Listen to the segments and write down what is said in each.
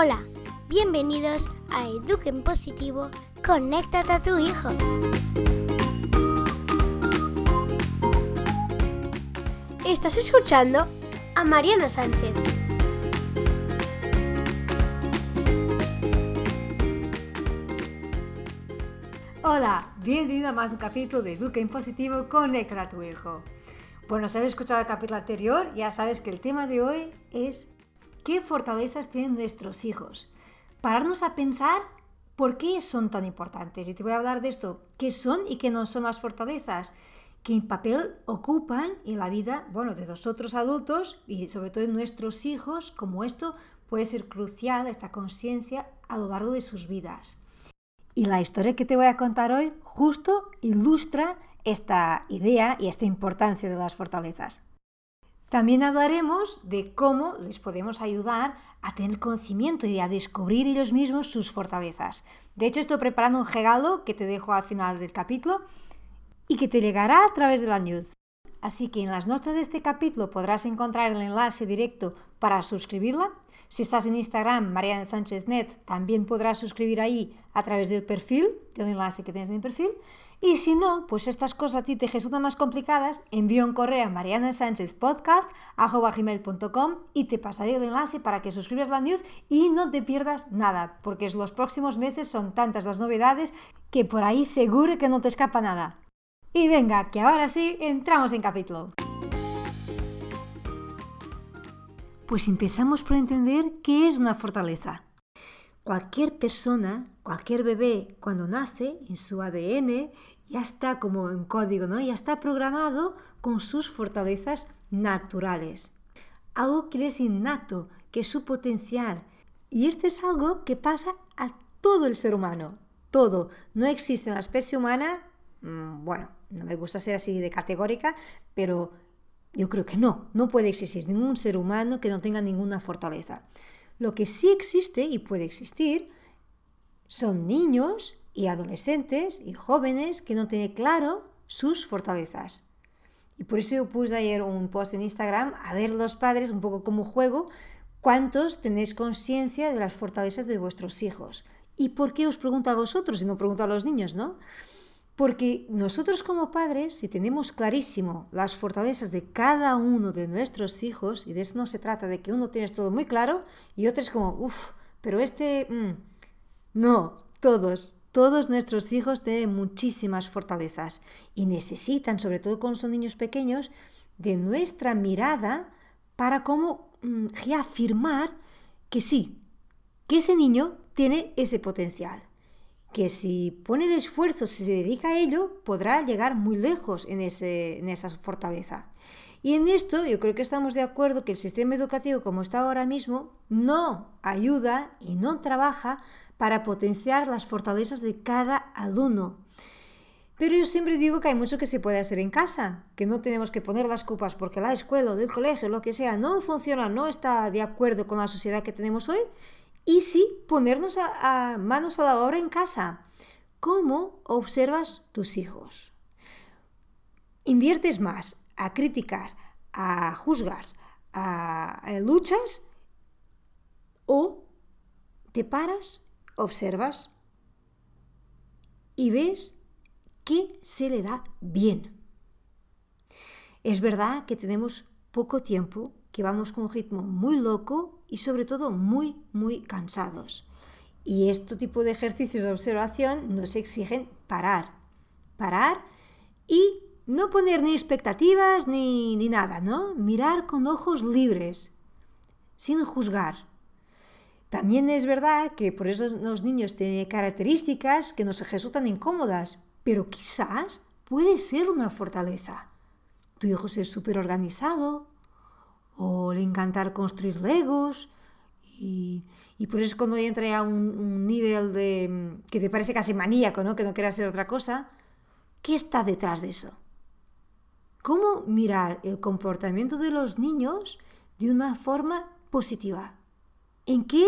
Hola, bienvenidos a Eduquen Positivo, conéctate a tu hijo. Estás escuchando a Mariana Sánchez. Hola, bienvenido a más un capítulo de Eduquen Positivo, conéctate a tu hijo. Bueno, si has escuchado el capítulo anterior, ya sabes que el tema de hoy es qué fortalezas tienen nuestros hijos. Pararnos a pensar por qué son tan importantes. Y te voy a hablar de esto, qué son y qué no son las fortalezas, qué papel ocupan en la vida, bueno, de nosotros adultos y sobre todo de nuestros hijos, como esto puede ser crucial, esta conciencia, a lo largo de sus vidas. Y la historia que te voy a contar hoy justo ilustra esta idea y esta importancia de las fortalezas. También hablaremos de cómo les podemos ayudar a tener conocimiento y a descubrir ellos mismos sus fortalezas. De hecho, estoy preparando un regalo que te dejo al final del capítulo y que te llegará a través de la news. Así que en las notas de este capítulo podrás encontrar el enlace directo para suscribirla. Si estás en Instagram, Mariana Sánchez Net, también podrás suscribir ahí a través del perfil, del enlace que tienes en el perfil. Y si no, pues estas cosas a ti te resultan más complicadas, envío un correo a marianasanchezpodcast.com y te pasaré el enlace para que suscribas la news y no te pierdas nada, porque los próximos meses son tantas las novedades que por ahí seguro que no te escapa nada. Y venga, que ahora sí, entramos en capítulo. Pues empezamos por entender qué es una fortaleza. Cualquier persona, cualquier bebé, cuando nace, en su ADN, ya está como en código, ¿no? Ya está programado con sus fortalezas naturales. Algo que es innato, que es su potencial. Y esto es algo que pasa a todo el ser humano. Todo. No existe en la especie humana, mm, bueno, no me gusta ser así de categórica, pero yo creo que no. No puede existir ningún ser humano que no tenga ninguna fortaleza. Lo que sí existe y puede existir son niños y adolescentes y jóvenes que no tienen claro sus fortalezas. Y por eso puse ayer un post en Instagram a ver los padres, un poco como juego, cuántos tenéis conciencia de las fortalezas de vuestros hijos. ¿Y por qué os pregunto a vosotros y no pregunto a los niños, no? Porque nosotros como padres, si tenemos clarísimo las fortalezas de cada uno de nuestros hijos, y de eso no se trata de que uno tiene todo muy claro y otro es como, uff, pero este, mm, no, todos, todos nuestros hijos tienen muchísimas fortalezas y necesitan, sobre todo cuando son niños pequeños, de nuestra mirada para cómo mm, reafirmar que sí, que ese niño tiene ese potencial que si pone el esfuerzo, si se dedica a ello, podrá llegar muy lejos en, esa fortaleza. Y en esto yo creo que estamos de acuerdo que el sistema educativo como está ahora mismo no ayuda y no trabaja para potenciar las fortalezas de cada alumno. Pero yo siempre digo que hay mucho que se puede hacer en casa, que no tenemos que poner las copas porque la escuela, el colegio, lo que sea, no funciona, no está de acuerdo con la sociedad que tenemos hoy y sí ponernos manos a la obra en casa. ¿Cómo observas tus hijos? ¿Inviertes más a criticar, a juzgar, a, a luchas o te paras, observas y ves qué se le da bien? Es verdad que tenemos poco tiempo que vamos con un ritmo muy loco y sobre todo muy, muy cansados. Y este tipo de ejercicios de observación nos exigen parar, parar y no poner ni expectativas ni, ni nada, ¿no? Mirar con ojos libres, sin juzgar. También es verdad que por eso los niños tienen características que nos resultan incómodas, pero quizás puede ser una fortaleza. Tu hijo es súper organizado, o le encantar construir legos y, por eso cuando entra a un, nivel de que te parece casi maníaco, ¿no? que no quiere hacer otra cosa, ¿qué está detrás de eso? ¿Cómo mirar el comportamiento de los niños de una forma positiva? ¿En qué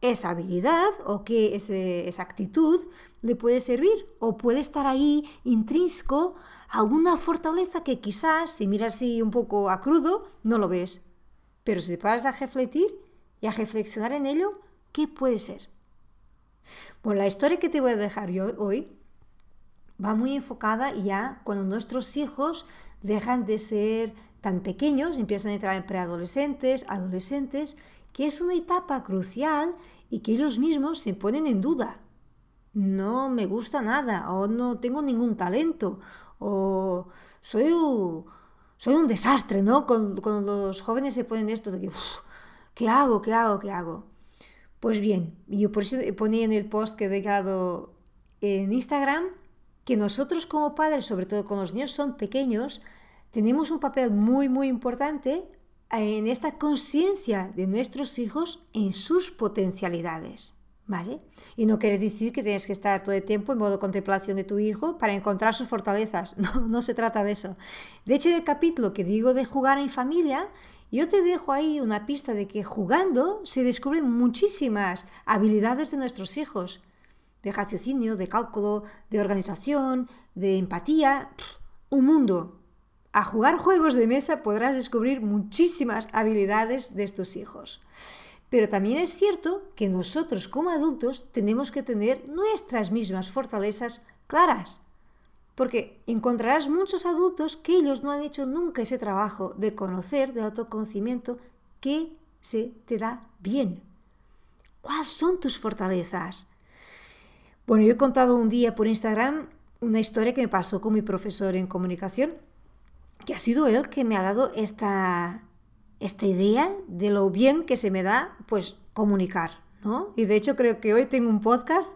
esa habilidad o qué esa actitud le puede servir? ¿O puede estar ahí intrínseco alguna fortaleza que quizás, si miras así un poco a crudo, no lo ves? Pero si te paras a refletir y a reflexionar en ello, ¿Qué puede ser? Bueno, la historia que te voy a dejar hoy va muy enfocada ya cuando nuestros hijos dejan de ser tan pequeños, empiezan a entrar en preadolescentes, adolescentes, que es una etapa crucial y que ellos mismos se ponen en duda. No me gusta nada, o no tengo ningún talento, o soy soy un desastre, ¿no? Cuando, los jóvenes se ponen esto de que, ¿qué hago? ¿Qué hago? ¿Qué hago? Pues bien, yo por eso ponía en el post que he dejado en Instagram que nosotros como padres, sobre todo con los niños son pequeños, tenemos un papel muy, muy importante en esta conciencia de nuestros hijos en sus potencialidades. Y no quiere decir que tienes que estar todo el tiempo en modo contemplación de tu hijo para encontrar sus fortalezas. No, no se trata de eso. De hecho, en el capítulo que digo de jugar en familia, yo te dejo ahí una pista de que jugando se descubren muchísimas habilidades de nuestros hijos. De raciocinio, de cálculo, de organización, de empatía. Un mundo. A jugar juegos de mesa podrás descubrir muchísimas habilidades de estos hijos. Pero también es cierto que nosotros como adultos tenemos que tener nuestras mismas fortalezas claras. Porque encontrarás muchos adultos que ellos no han hecho nunca ese trabajo de conocer, de autoconocimiento, que se te da bien. ¿Cuáles son tus fortalezas? Bueno, yo he contado un día por Instagram una historia que me pasó con mi profesor en comunicación, que ha sido él que me ha dado esta, esta idea de lo bien que se me da, pues, comunicar, ¿no? Y de hecho creo que hoy tengo un podcast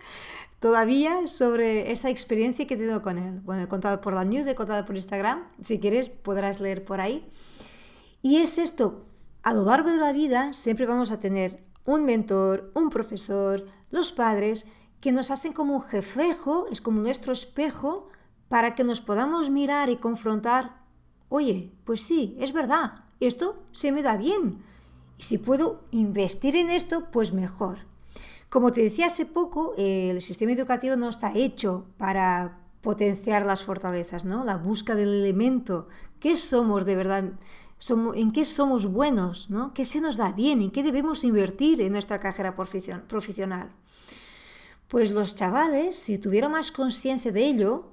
todavía sobre esa experiencia que he tenido con él. Bueno, he contado por la news, he contado por Instagram, si quieres podrás leer por ahí. Y es esto, a lo largo de la vida siempre vamos a tener un mentor, un profesor, los padres, que nos hacen como un reflejo, es como nuestro espejo, para que nos podamos mirar y confrontar, oye, pues sí, es verdad, esto se me da bien. Y si puedo investir en esto, pues mejor. Como te decía hace poco, el sistema educativo no está hecho para potenciar las fortalezas, ¿no? La búsqueda del elemento. ¿Qué somos de verdad? ¿En qué somos buenos? ¿no? ¿Qué se nos da bien? ¿En qué debemos invertir en nuestra carrera profesional? Pues los chavales, si tuvieran más conciencia de ello,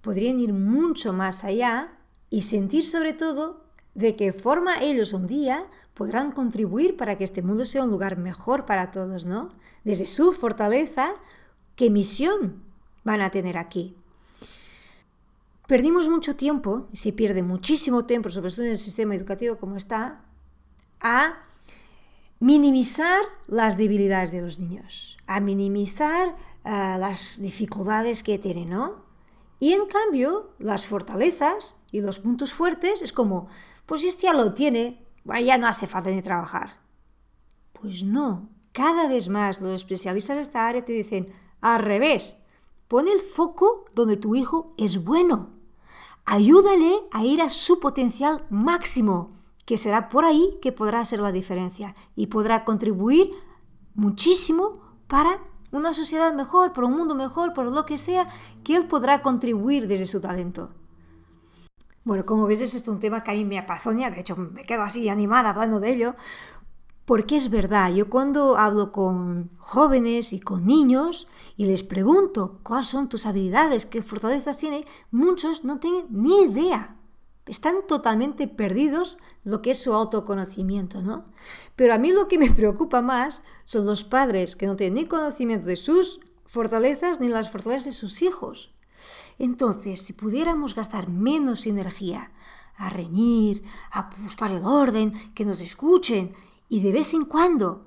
podrían ir mucho más allá y sentir sobre todo de qué forma ellos un día podrán contribuir para que este mundo sea un lugar mejor para todos, ¿no? Desde su fortaleza, ¿qué misión van a tener aquí? Perdimos mucho tiempo, y se pierde muchísimo tiempo, sobre todo en el sistema educativo como está, a minimizar las debilidades de los niños, a minimizar uh, las dificultades que tienen, ¿no? Y en cambio, las fortalezas y los puntos fuertes es como, pues este ya lo tiene, ya no hace falta ni trabajar. Pues no, cada vez más los especialistas de esta área te dicen, al revés, pon el foco donde tu hijo es bueno. Ayúdale a ir a su potencial máximo, que será por ahí que podrá hacer la diferencia y podrá contribuir muchísimo para una sociedad mejor, para un mundo mejor, por lo que sea, que él podrá contribuir desde su talento. Bueno, como ves, es un tema que a mí me apasiona, de hecho me quedo así animada hablando de ello, porque es verdad, yo cuando hablo con jóvenes y con niños y les pregunto cuáles son tus habilidades, qué fortalezas tienen, muchos no tienen ni idea. Están totalmente perdidos lo que es su autoconocimiento, ¿no? Pero a mí lo que me preocupa más son los padres que no tienen ni conocimiento de sus fortalezas ni las fortalezas de sus hijos. Entonces, si pudiéramos gastar menos energía a reñir, a buscar el orden, que nos escuchen y de vez en cuando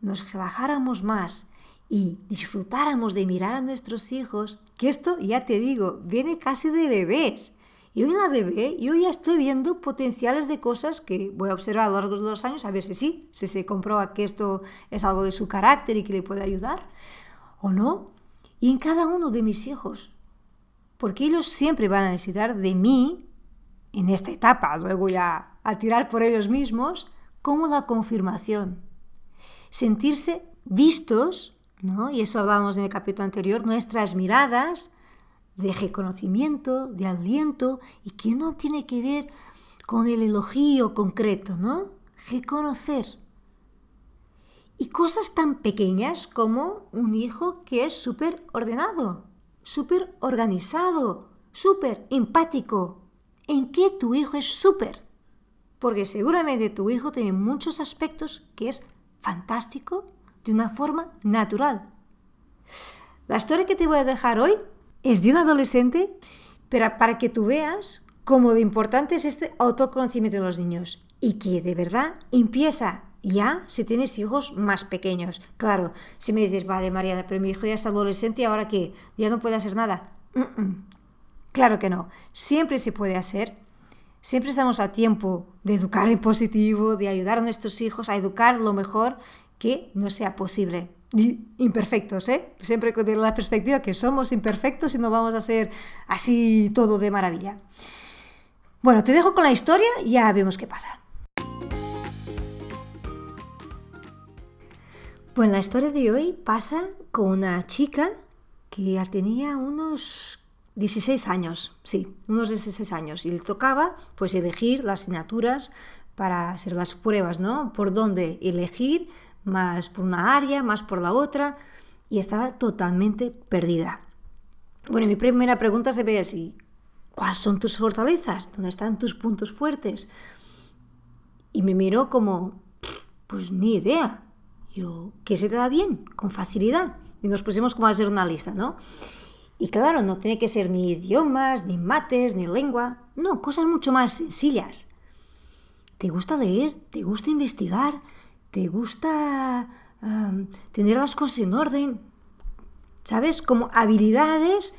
nos relajáramos más y disfrutáramos de mirar a nuestros hijos, que esto ya te digo, viene casi de bebés. Y hoy en la bebé yo ya estoy viendo potenciales de cosas que voy a observar a lo largo de los años a ver si sí, si se comprueba que esto es algo de su carácter y que le puede ayudar o no. Y en cada uno de mis hijos porque ellos siempre van a necesitar de mí en esta etapa, luego ya a tirar por ellos mismos, como la confirmación. Sentirse vistos, ¿no? y eso hablábamos en el capítulo anterior, nuestras miradas de reconocimiento, de aliento, y que no tiene que ver con el elogio concreto, ¿no? Reconocer. Y cosas tan pequeñas como un hijo que es súper ordenado, súper organizado, súper empático. ¿En qué tu hijo es súper? Porque seguramente tu hijo tiene muchos aspectos que es fantástico de una forma natural. La historia que te voy a dejar hoy es de un adolescente, pero para que tú veas cómo de importante es este autoconocimiento de los niños y que de verdad empieza ya si tienes hijos más pequeños. Claro, si me dices, vale, Mariana, pero mi hijo ya es adolescente y ahora que ya no puede hacer nada. Claro que no, siempre se puede hacer. Siempre estamos a tiempo de educar en positivo, de ayudar a nuestros hijos a educar lo mejor que no sea posible. imperfectos, ¿eh? Siempre con la perspectiva que somos imperfectos y no vamos a ser así todo de maravilla. Bueno, te dejo con la historia y ya vemos qué pasa. Bueno, la historia de hoy pasa con una chica que tenía unos 16 años, sí, unos 16 años, y le tocaba pues elegir las asignaturas para hacer las pruebas, ¿no? Por dónde elegir, más por una área, más por la otra, y estaba totalmente perdida. Bueno, mi primera pregunta se ve así, ¿cuáles son tus fortalezas? ¿Dónde están tus puntos fuertes? Y me miró como, pues ni idea, yo, ¿qué se te da bien? Con facilidad. Y nos pusimos como a hacer una lista, ¿no? Y claro, no tiene que ser ni idiomas, ni mates, ni lengua. No, cosas mucho más sencillas. ¿Te gusta leer? ¿Te gusta investigar? ¿Te gusta tener las cosas en orden? ¿Sabes? Como habilidades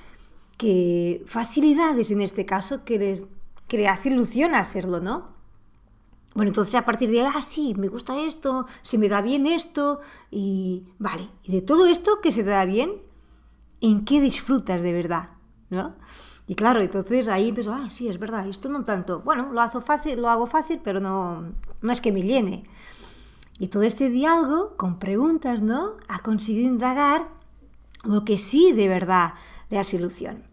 que, facilidades en este caso, que les, que le hace ilusión hacerlo, ¿no? Bueno, entonces a partir de, ah, sí, me gusta esto, se me da bien esto, y vale, y de todo esto que se te da bien, ¿en qué disfrutas de verdad? ¿No? Y claro, entonces ahí empezó, ah, sí, es verdad, esto no tanto. Bueno, lo hago fácil, lo hago fácil, pero no, no es que me llene. Y todo este diálogo con preguntas, ¿no? Ha conseguido indagar lo que sí de verdad le hace ilusión.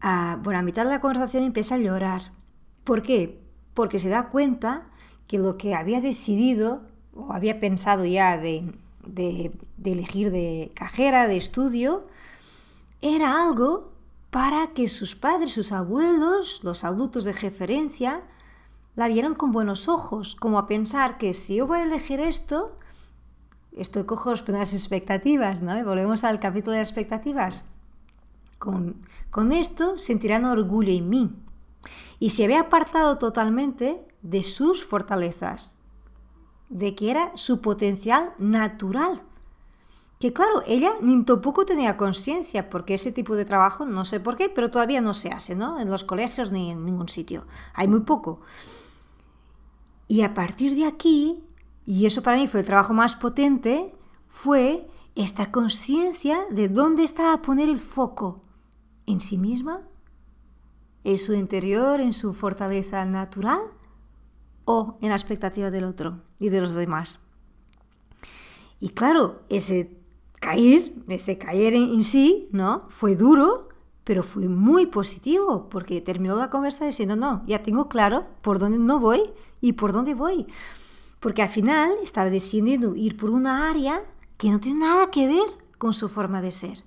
Ah, bueno, a mitad de la conversación empieza a llorar. ¿Por qué? Porque se da cuenta que lo que había decidido o había pensado ya de, elegir de cajera, de estudio, era algo para que sus padres, sus abuelos, los adultos de referencia, la vieran con buenos ojos, como a pensar que si yo voy a elegir esto, estoy cojo las expectativas, ¿no? volvemos al capítulo de expectativas. Con, con esto sentirán orgullo en mí, y se había apartado totalmente de sus fortalezas, de que era su potencial natural. Que claro, ella ni tampoco tenía conciencia, porque ese tipo de trabajo, no sé por qué, pero todavía no se hace, ¿no? En los colegios ni en ningún sitio. Hay muy poco. Y a partir de aquí, y eso para mí fue el trabajo más potente, fue esta conciencia de dónde estaba a poner el foco, en sí misma en su interior, en su fortaleza natural o en la expectativa del otro y de los demás. Y claro, ese caer, ese caer en, sí, ¿no? Fue duro, pero fue muy positivo porque terminó la conversa diciendo, no, ya tengo claro por dónde no voy y por dónde voy. Porque al final estaba decidiendo ir por una área que no tiene nada que ver con su forma de ser.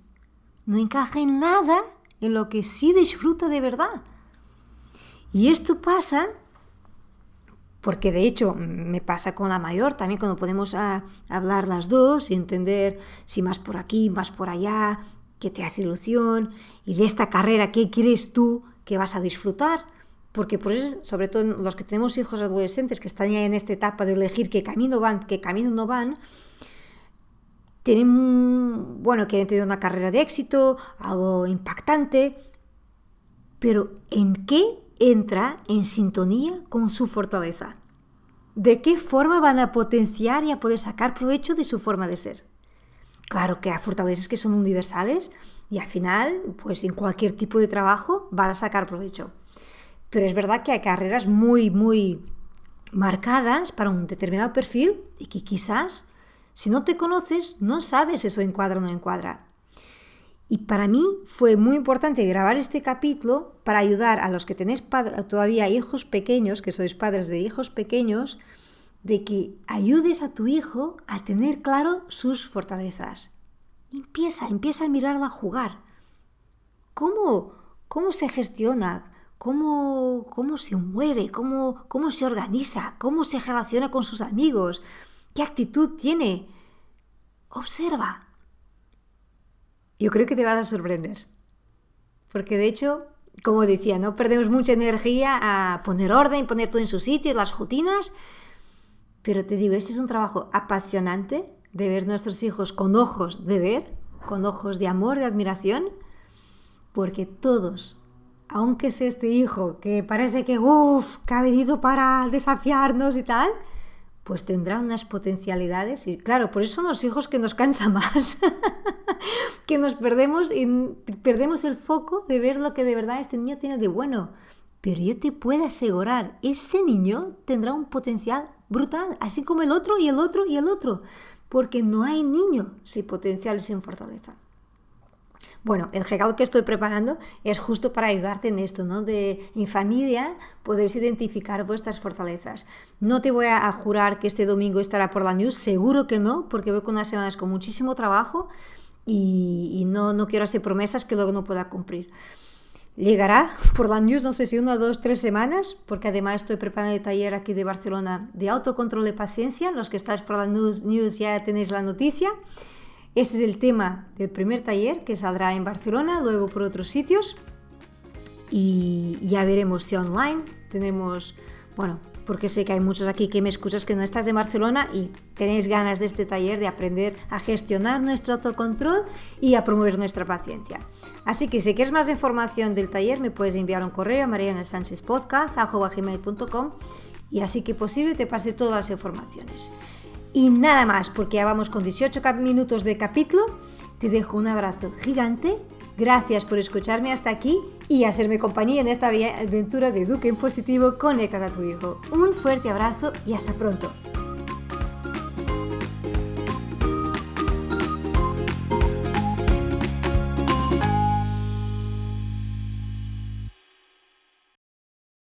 No encaja en nada en lo que sí disfruta de verdad. Y esto pasa porque de hecho me pasa con la mayor, también cuando podemos ah, hablar las dos y entender si más por aquí, más por allá, qué te hace ilusión y de esta carrera, qué crees tú que vas a disfrutar. Porque por eso, sobre todo los que tenemos hijos adolescentes que están ya en esta etapa de elegir qué camino van, qué camino no van, tienen, bueno, quieren tener una carrera de éxito, algo impactante, pero ¿en qué entra en sintonía con su fortaleza? ¿De qué forma van a potenciar y a poder sacar provecho de su forma de ser? Claro que hay fortalezas que son universales y al final, pues en cualquier tipo de trabajo van a sacar provecho. Pero es verdad que hay carreras muy, muy marcadas para un determinado perfil y que quizás si no te conoces, no sabes eso encuadra o no encuadra. Y para mí fue muy importante grabar este capítulo para ayudar a los que tenéis todavía hijos pequeños, que sois padres de hijos pequeños, de que ayudes a tu hijo a tener claro sus fortalezas. Empieza, empieza a mirarla a jugar. ¿Cómo, cómo se gestiona? ¿Cómo, cómo se mueve? ¿Cómo, ¿Cómo se organiza? ¿Cómo se relaciona con sus amigos? ¿Qué actitud tiene? Observa. Yo creo que te vas a sorprender. Porque de hecho, como decía, no perdemos mucha energía a poner orden, poner todo en su sitio, las rutinas. Pero te digo, este es un trabajo apasionante de ver nuestros hijos con ojos de ver, con ojos de amor, de admiración, porque todos, aunque sea este hijo que parece que, uff, que ha venido para desafiarnos y tal, pues tendrá unas potencialidades y claro, por eso son los hijos que nos cansa más, que nos perdemos y perdemos el foco de ver lo que de verdad este niño tiene de bueno. Pero yo te puedo asegurar, ese niño tendrá un potencial brutal, así como el otro y el otro y el otro porque no hay niño sin potencial y sin fortaleza. Bueno, el regalo que estoy preparando es justo para ayudarte en esto, ¿no? De en familia podéis identificar vuestras fortalezas. No te voy a jurar que este domingo estará por la news, seguro que no, porque voy con unas semanas con muchísimo trabajo y, no, no quiero hacer promesas que luego no pueda cumplir. Llegará por la news, no sé si una, dos, tres semanas, porque además estoy preparando el taller aquí de Barcelona de autocontrol de paciencia. Los que estáis por la news ya tenéis la noticia. Este es el tema del primer taller que saldrá en Barcelona, luego por otros sitios. Y ya veremos si online tenemos, bueno, porque sé que hay muchos aquí que me excusas que no estás en Barcelona y tenéis ganas de este taller de aprender a gestionar nuestro autocontrol y a promover nuestra paciencia. Así que si quieres más información del taller me puedes enviar un correo a marianasanchezpodcast.com y así que posible te pase todas las informaciones. Y nada más, porque ya vamos con 18 minutos de capítulo. Te dejo un abrazo gigante Gracias por escucharme hasta aquí y hacerme compañía en esta aventura de Duque en Positivo. Conecta a tu hijo. Un fuerte abrazo y hasta pronto.